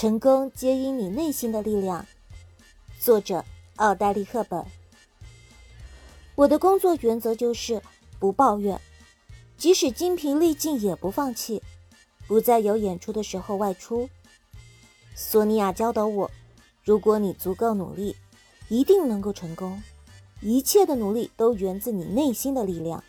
成功皆因你内心的力量。作者：奥黛丽·赫本。我的工作原则就是不抱怨，即使精疲力尽也不放弃，不在有演出的时候外出。索尼娅教导我：如果你足够努力，一定能够成功。一切的努力都源自你内心的力量。